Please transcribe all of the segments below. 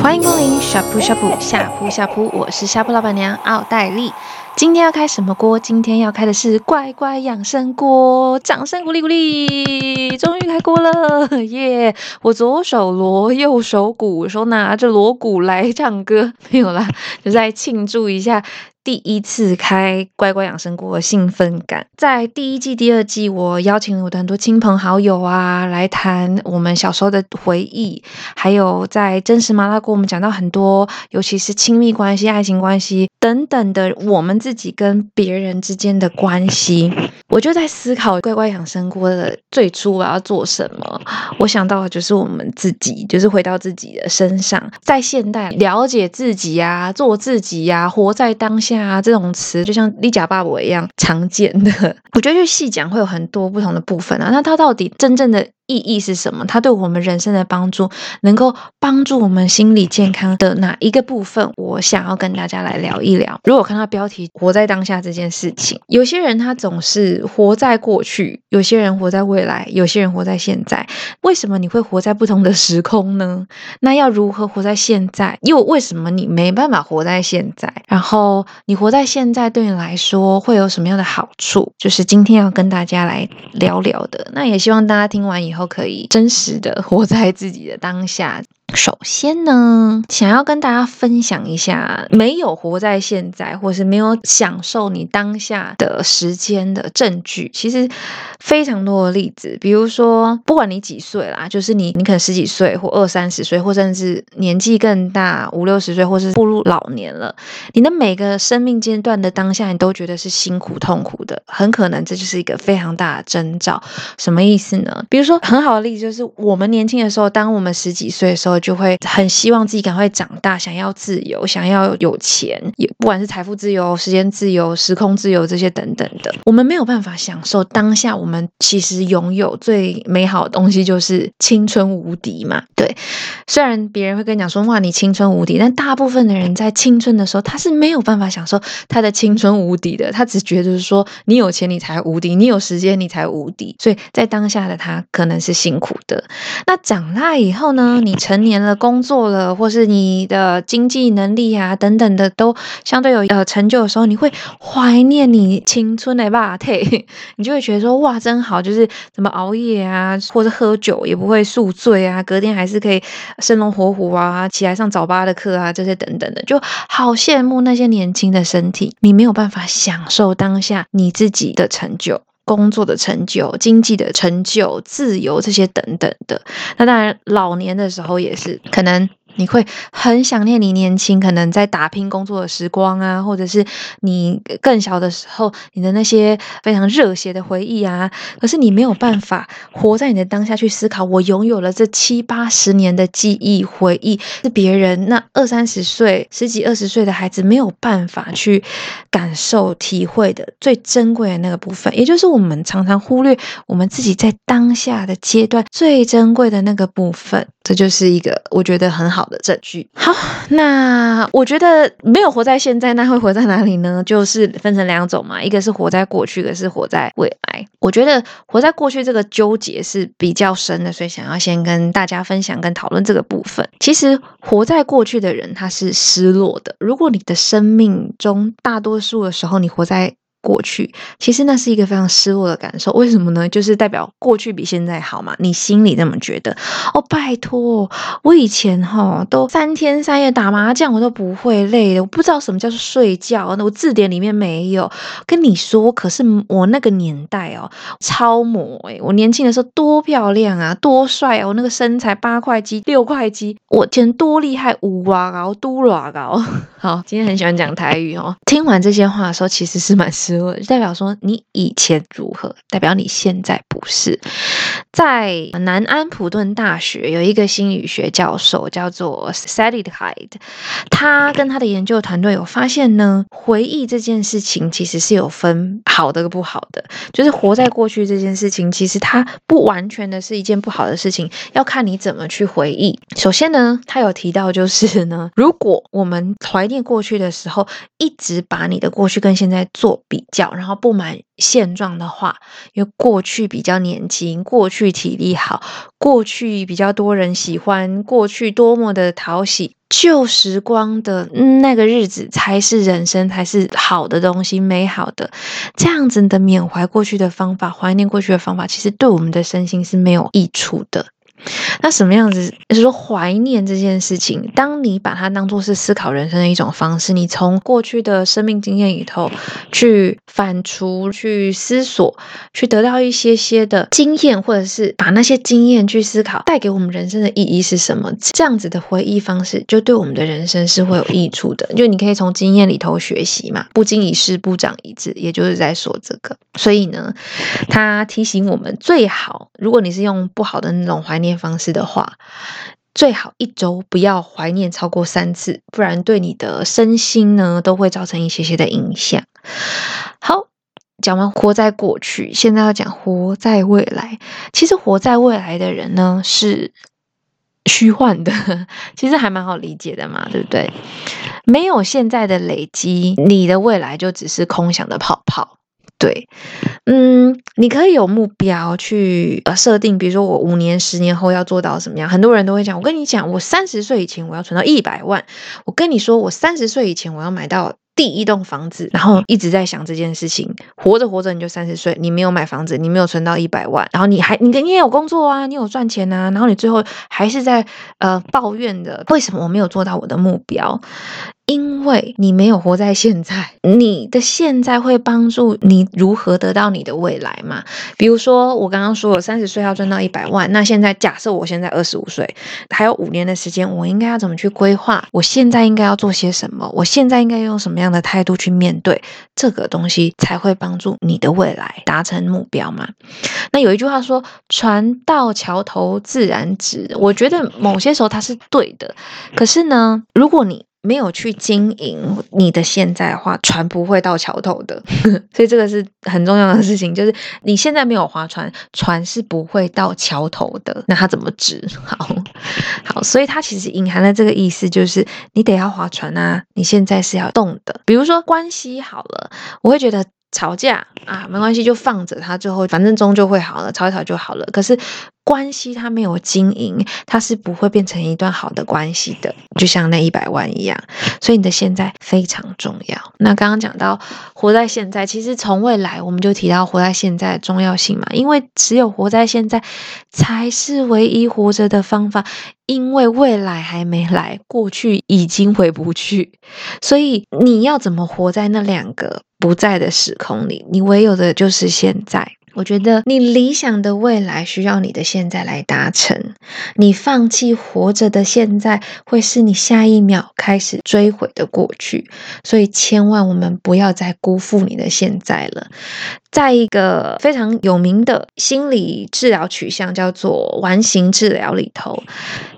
欢迎光临呷哺呷哺呷哺呷哺，我是呷哺老板娘奥黛丽。今天要开什么锅？今天要开的是乖乖养生锅，掌声鼓励鼓励！终于开锅了，耶、yeah！我左手锣，右手鼓，手拿着锣鼓来唱歌，没有啦，就在庆祝一下。第一次开乖乖养生锅的兴奋感，在第一季、第二季，我邀请了我的很多亲朋好友啊，来谈我们小时候的回忆，还有在真实麻辣锅，我们讲到很多，尤其是亲密关系、爱情关系等等的，我们自己跟别人之间的关系。我就在思考乖乖养生锅的最初我要做什么，我想到的就是我们自己，就是回到自己的身上，在现代了解自己啊，做自己呀、啊，活在当下。啊，这种词就像“你假爸爸”一样常见的，我觉得去细讲会有很多不同的部分啊。那它到底真正的意义是什么？它对我们人生的帮助，能够帮助我们心理健康的哪一个部分？我想要跟大家来聊一聊。如果看到标题“活在当下”这件事情，有些人他总是活在过去，有些人活在未来，有些人活在现在。为什么你会活在不同的时空呢？那要如何活在现在？又为什么你没办法活在现在？然后你活在现在对你来说会有什么样的好处？就是今天要跟大家来聊聊的。那也希望大家听完以后。可以真实的活在自己的当下。首先呢，想要跟大家分享一下，没有活在现在，或是没有享受你当下的时间的证据，其实非常多的例子。比如说，不管你几岁啦，就是你，你可能十几岁，或二三十岁，或甚至年纪更大，五六十岁，或是步入老年了，你的每个生命阶段的当下，你都觉得是辛苦痛苦的，很可能这就是一个非常大的征兆。什么意思呢？比如说，很好的例子就是我们年轻的时候，当我们十几岁的时候。就会很希望自己赶快长大，想要自由，想要有钱，也不管是财富自由、时间自由、时空自由这些等等的。我们没有办法享受当下，我们其实拥有最美好的东西就是青春无敌嘛。对，虽然别人会跟你讲说，哇，你青春无敌，但大部分的人在青春的时候，他是没有办法享受他的青春无敌的。他只觉得是说，你有钱你才无敌，你有时间你才无敌。所以在当下的他可能是辛苦的。那长大以后呢？你成年了，工作了，或是你的经济能力啊等等的都相对有呃成就的时候，你会怀念你青春的吧？对，你就会觉得说哇，真好，就是怎么熬夜啊，或者喝酒也不会宿醉啊，隔天还是可以生龙活虎啊，起来上早八的课啊，这些等等的，就好羡慕那些年轻的身体。你没有办法享受当下你自己的成就。工作的成就、经济的成就、自由这些等等的，那当然老年的时候也是可能。你会很想念你年轻可能在打拼工作的时光啊，或者是你更小的时候你的那些非常热血的回忆啊。可是你没有办法活在你的当下去思考，我拥有了这七八十年的记忆回忆，是别人那二三十岁、十几二十岁的孩子没有办法去感受体会的最珍贵的那个部分，也就是我们常常忽略我们自己在当下的阶段最珍贵的那个部分。这就是一个我觉得很好的证据。好，那我觉得没有活在现在，那会活在哪里呢？就是分成两种嘛，一个是活在过去，一个是活在未来。我觉得活在过去这个纠结是比较深的，所以想要先跟大家分享跟讨论这个部分。其实活在过去的人他是失落的。如果你的生命中大多数的时候你活在过去其实那是一个非常失落的感受，为什么呢？就是代表过去比现在好嘛，你心里这么觉得。哦，拜托，我以前哈都三天三夜打麻将，我都不会累的，我不知道什么叫做睡觉，那我字典里面没有。跟你说，可是我那个年代哦，超模诶，我年轻的时候多漂亮啊，多帅啊，我那个身材八块肌六块肌，我天多厉害，五哇高，嘟哇高。好，今天很喜欢讲台语哦。听完这些话的时候，其实是蛮失代表说你以前如何，代表你现在不是。在南安普顿大学有一个心理学教授叫做 Sally Hyde，他跟他的研究团队有发现呢，回忆这件事情其实是有分好的跟不好的，就是活在过去这件事情，其实它不完全的是一件不好的事情，要看你怎么去回忆。首先呢，他有提到就是呢，如果我们怀念过去的时候，一直把你的过去跟现在做比比较，然后不满现状的话，因为过去比较年轻，过去体力好，过去比较多人喜欢，过去多么的讨喜，旧时光的那个日子才是人生，才是好的东西，美好的。这样子的缅怀过去的方法，怀念过去的方法，其实对我们的身心是没有益处的。那什么样子？就是说怀念这件事情，当你把它当做是思考人生的一种方式，你从过去的生命经验里头去反刍、去思索、去得到一些些的经验，或者是把那些经验去思考，带给我们人生的意义是什么？这样子的回忆方式，就对我们的人生是会有益处的。就你可以从经验里头学习嘛，不经一事不长一智，也就是在说这个。所以呢，他提醒我们，最好如果你是用不好的那种怀念方式的话，最好一周不要怀念超过三次，不然对你的身心呢都会造成一些些的影响。好，讲完活在过去，现在要讲活在未来。其实活在未来的人呢是虚幻的，其实还蛮好理解的嘛，对不对？没有现在的累积，你的未来就只是空想的泡泡。对，嗯，你可以有目标去呃设定，比如说我五年、十年后要做到什么样。很多人都会讲，我跟你讲，我三十岁以前我要存到一百万。我跟你说，我三十岁以前我要买到第一栋房子。然后一直在想这件事情，活着活着你就三十岁，你没有买房子，你没有存到一百万，然后你还你你也有工作啊，你有赚钱啊，然后你最后还是在呃抱怨的，为什么我没有做到我的目标？因为你没有活在现在，你的现在会帮助你如何得到你的未来嘛？比如说，我刚刚说我三十岁要赚到一百万，那现在假设我现在二十五岁，还有五年的时间，我应该要怎么去规划？我现在应该要做些什么？我现在应该用什么样的态度去面对这个东西，才会帮助你的未来达成目标嘛？那有一句话说：“船到桥头自然直。”我觉得某些时候它是对的，可是呢，如果你没有去经营你的现在的话，船不会到桥头的，所以这个是很重要的事情。就是你现在没有划船，船是不会到桥头的。那它怎么直？好好，所以它其实隐含了这个意思，就是你得要划船啊。你现在是要动的。比如说关系好了，我会觉得吵架啊，没关系，就放着它，最后反正终究会好了，吵一吵就好了。可是。关系它没有经营，它是不会变成一段好的关系的，就像那一百万一样。所以你的现在非常重要。那刚刚讲到活在现在，其实从未来我们就提到活在现在的重要性嘛，因为只有活在现在才是唯一活着的方法，因为未来还没来，过去已经回不去，所以你要怎么活在那两个不在的时空里？你唯有的就是现在。我觉得你理想的未来需要你的现在来达成，你放弃活着的现在，会是你下一秒开始追悔的过去。所以千万我们不要再辜负你的现在了。在一个非常有名的心理治疗取向叫做完形治疗里头，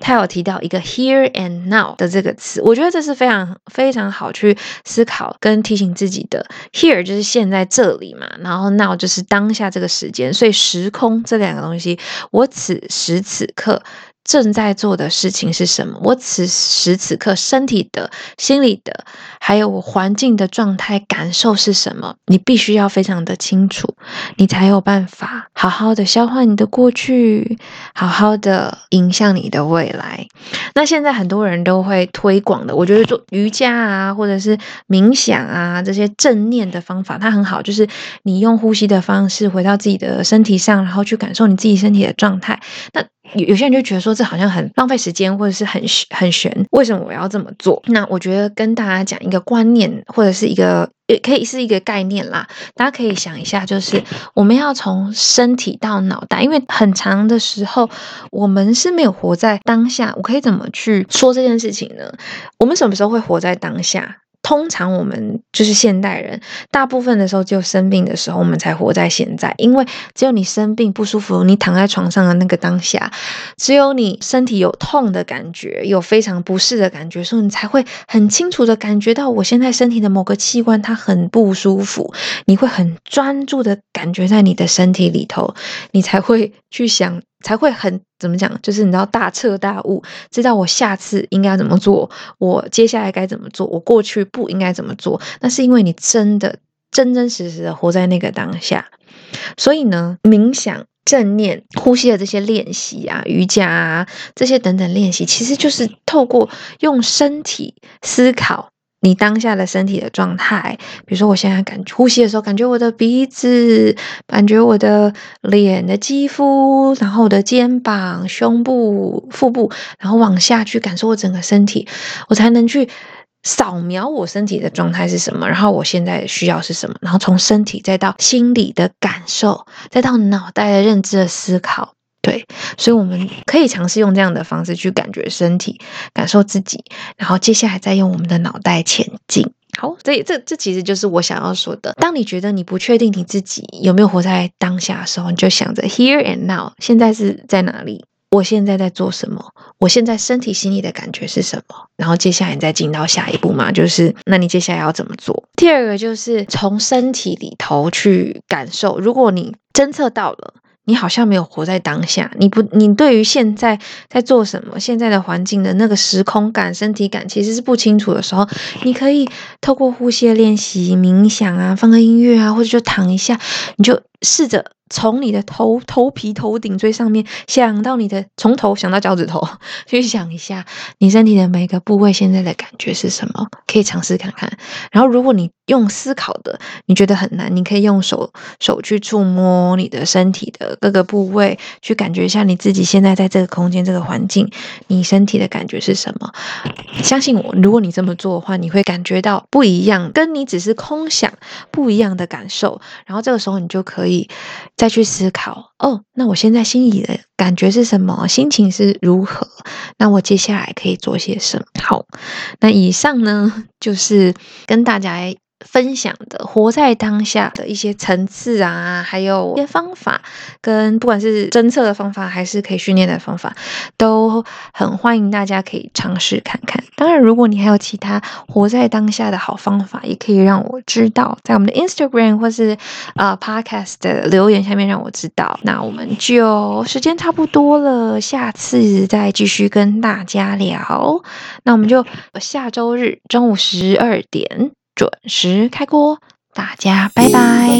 他有提到一个 here and now 的这个词，我觉得这是非常非常好去思考跟提醒自己的。here 就是现在这里嘛，然后 now 就是当下这个时间，所以时空这两个东西，我此时此刻。正在做的事情是什么？我此时此刻身体的、心理的，还有我环境的状态感受是什么？你必须要非常的清楚，你才有办法好好的消化你的过去，好好的影响你的未来。那现在很多人都会推广的，我觉得做瑜伽啊，或者是冥想啊，这些正念的方法，它很好，就是你用呼吸的方式回到自己的身体上，然后去感受你自己身体的状态。那有有些人就觉得说，这好像很浪费时间，或者是很很玄，为什么我要这么做？那我觉得跟大家讲一个观念，或者是一个也可以是一个概念啦。大家可以想一下，就是我们要从身体到脑袋，因为很长的时候我们是没有活在当下。我可以怎么去说这件事情呢？我们什么时候会活在当下？通常我们就是现代人，大部分的时候只有生病的时候，我们才活在现在。因为只有你生病不舒服，你躺在床上的那个当下，只有你身体有痛的感觉，有非常不适的感觉，所以你才会很清楚的感觉到我现在身体的某个器官它很不舒服。你会很专注的感觉在你的身体里头，你才会去想。才会很怎么讲，就是你知道大彻大悟，知道我下次应该怎么做，我接下来该怎么做，我过去不应该怎么做。那是因为你真的真真实实的活在那个当下。所以呢，冥想、正念、呼吸的这些练习啊，瑜伽啊，这些等等练习，其实就是透过用身体思考。你当下的身体的状态，比如说我现在感觉呼吸的时候，感觉我的鼻子，感觉我的脸的肌肤，然后我的肩膀、胸部、腹部，然后往下去感受我整个身体，我才能去扫描我身体的状态是什么，然后我现在需要是什么，然后从身体再到心理的感受，再到脑袋的认知的思考。对，所以我们可以尝试用这样的方式去感觉身体，感受自己，然后接下来再用我们的脑袋前进。好，所以这这其实就是我想要说的。当你觉得你不确定你自己有没有活在当下的时候，你就想着 here and now，现在是在哪里？我现在在做什么？我现在身体心里的感觉是什么？然后接下来你再进到下一步嘛，就是那你接下来要怎么做？第二个就是从身体里头去感受，如果你侦测到了。你好像没有活在当下，你不，你对于现在在做什么，现在的环境的那个时空感、身体感其实是不清楚的时候，你可以透过呼吸练习、冥想啊，放个音乐啊，或者就躺一下，你就试着。从你的头头皮头顶最上面想到你的从头想到脚趾头，去想一下你身体的每个部位现在的感觉是什么，可以尝试看看。然后如果你用思考的，你觉得很难，你可以用手手去触摸你的身体的各个部位，去感觉一下你自己现在在这个空间、这个环境，你身体的感觉是什么？相信我，如果你这么做的话，你会感觉到不一样，跟你只是空想不一样的感受。然后这个时候你就可以。再去思考哦，那我现在心里的感觉是什么？心情是如何？那我接下来可以做些什么？好，那以上呢，就是跟大家。分享的活在当下的一些层次啊，还有一些方法，跟不管是侦测的方法，还是可以训练的方法，都很欢迎大家可以尝试看看。当然，如果你还有其他活在当下的好方法，也可以让我知道，在我们的 Instagram 或是、呃、Podcast 的留言下面让我知道。那我们就时间差不多了，下次再继续跟大家聊。那我们就下周日中午十二点。准时开锅，大家拜拜。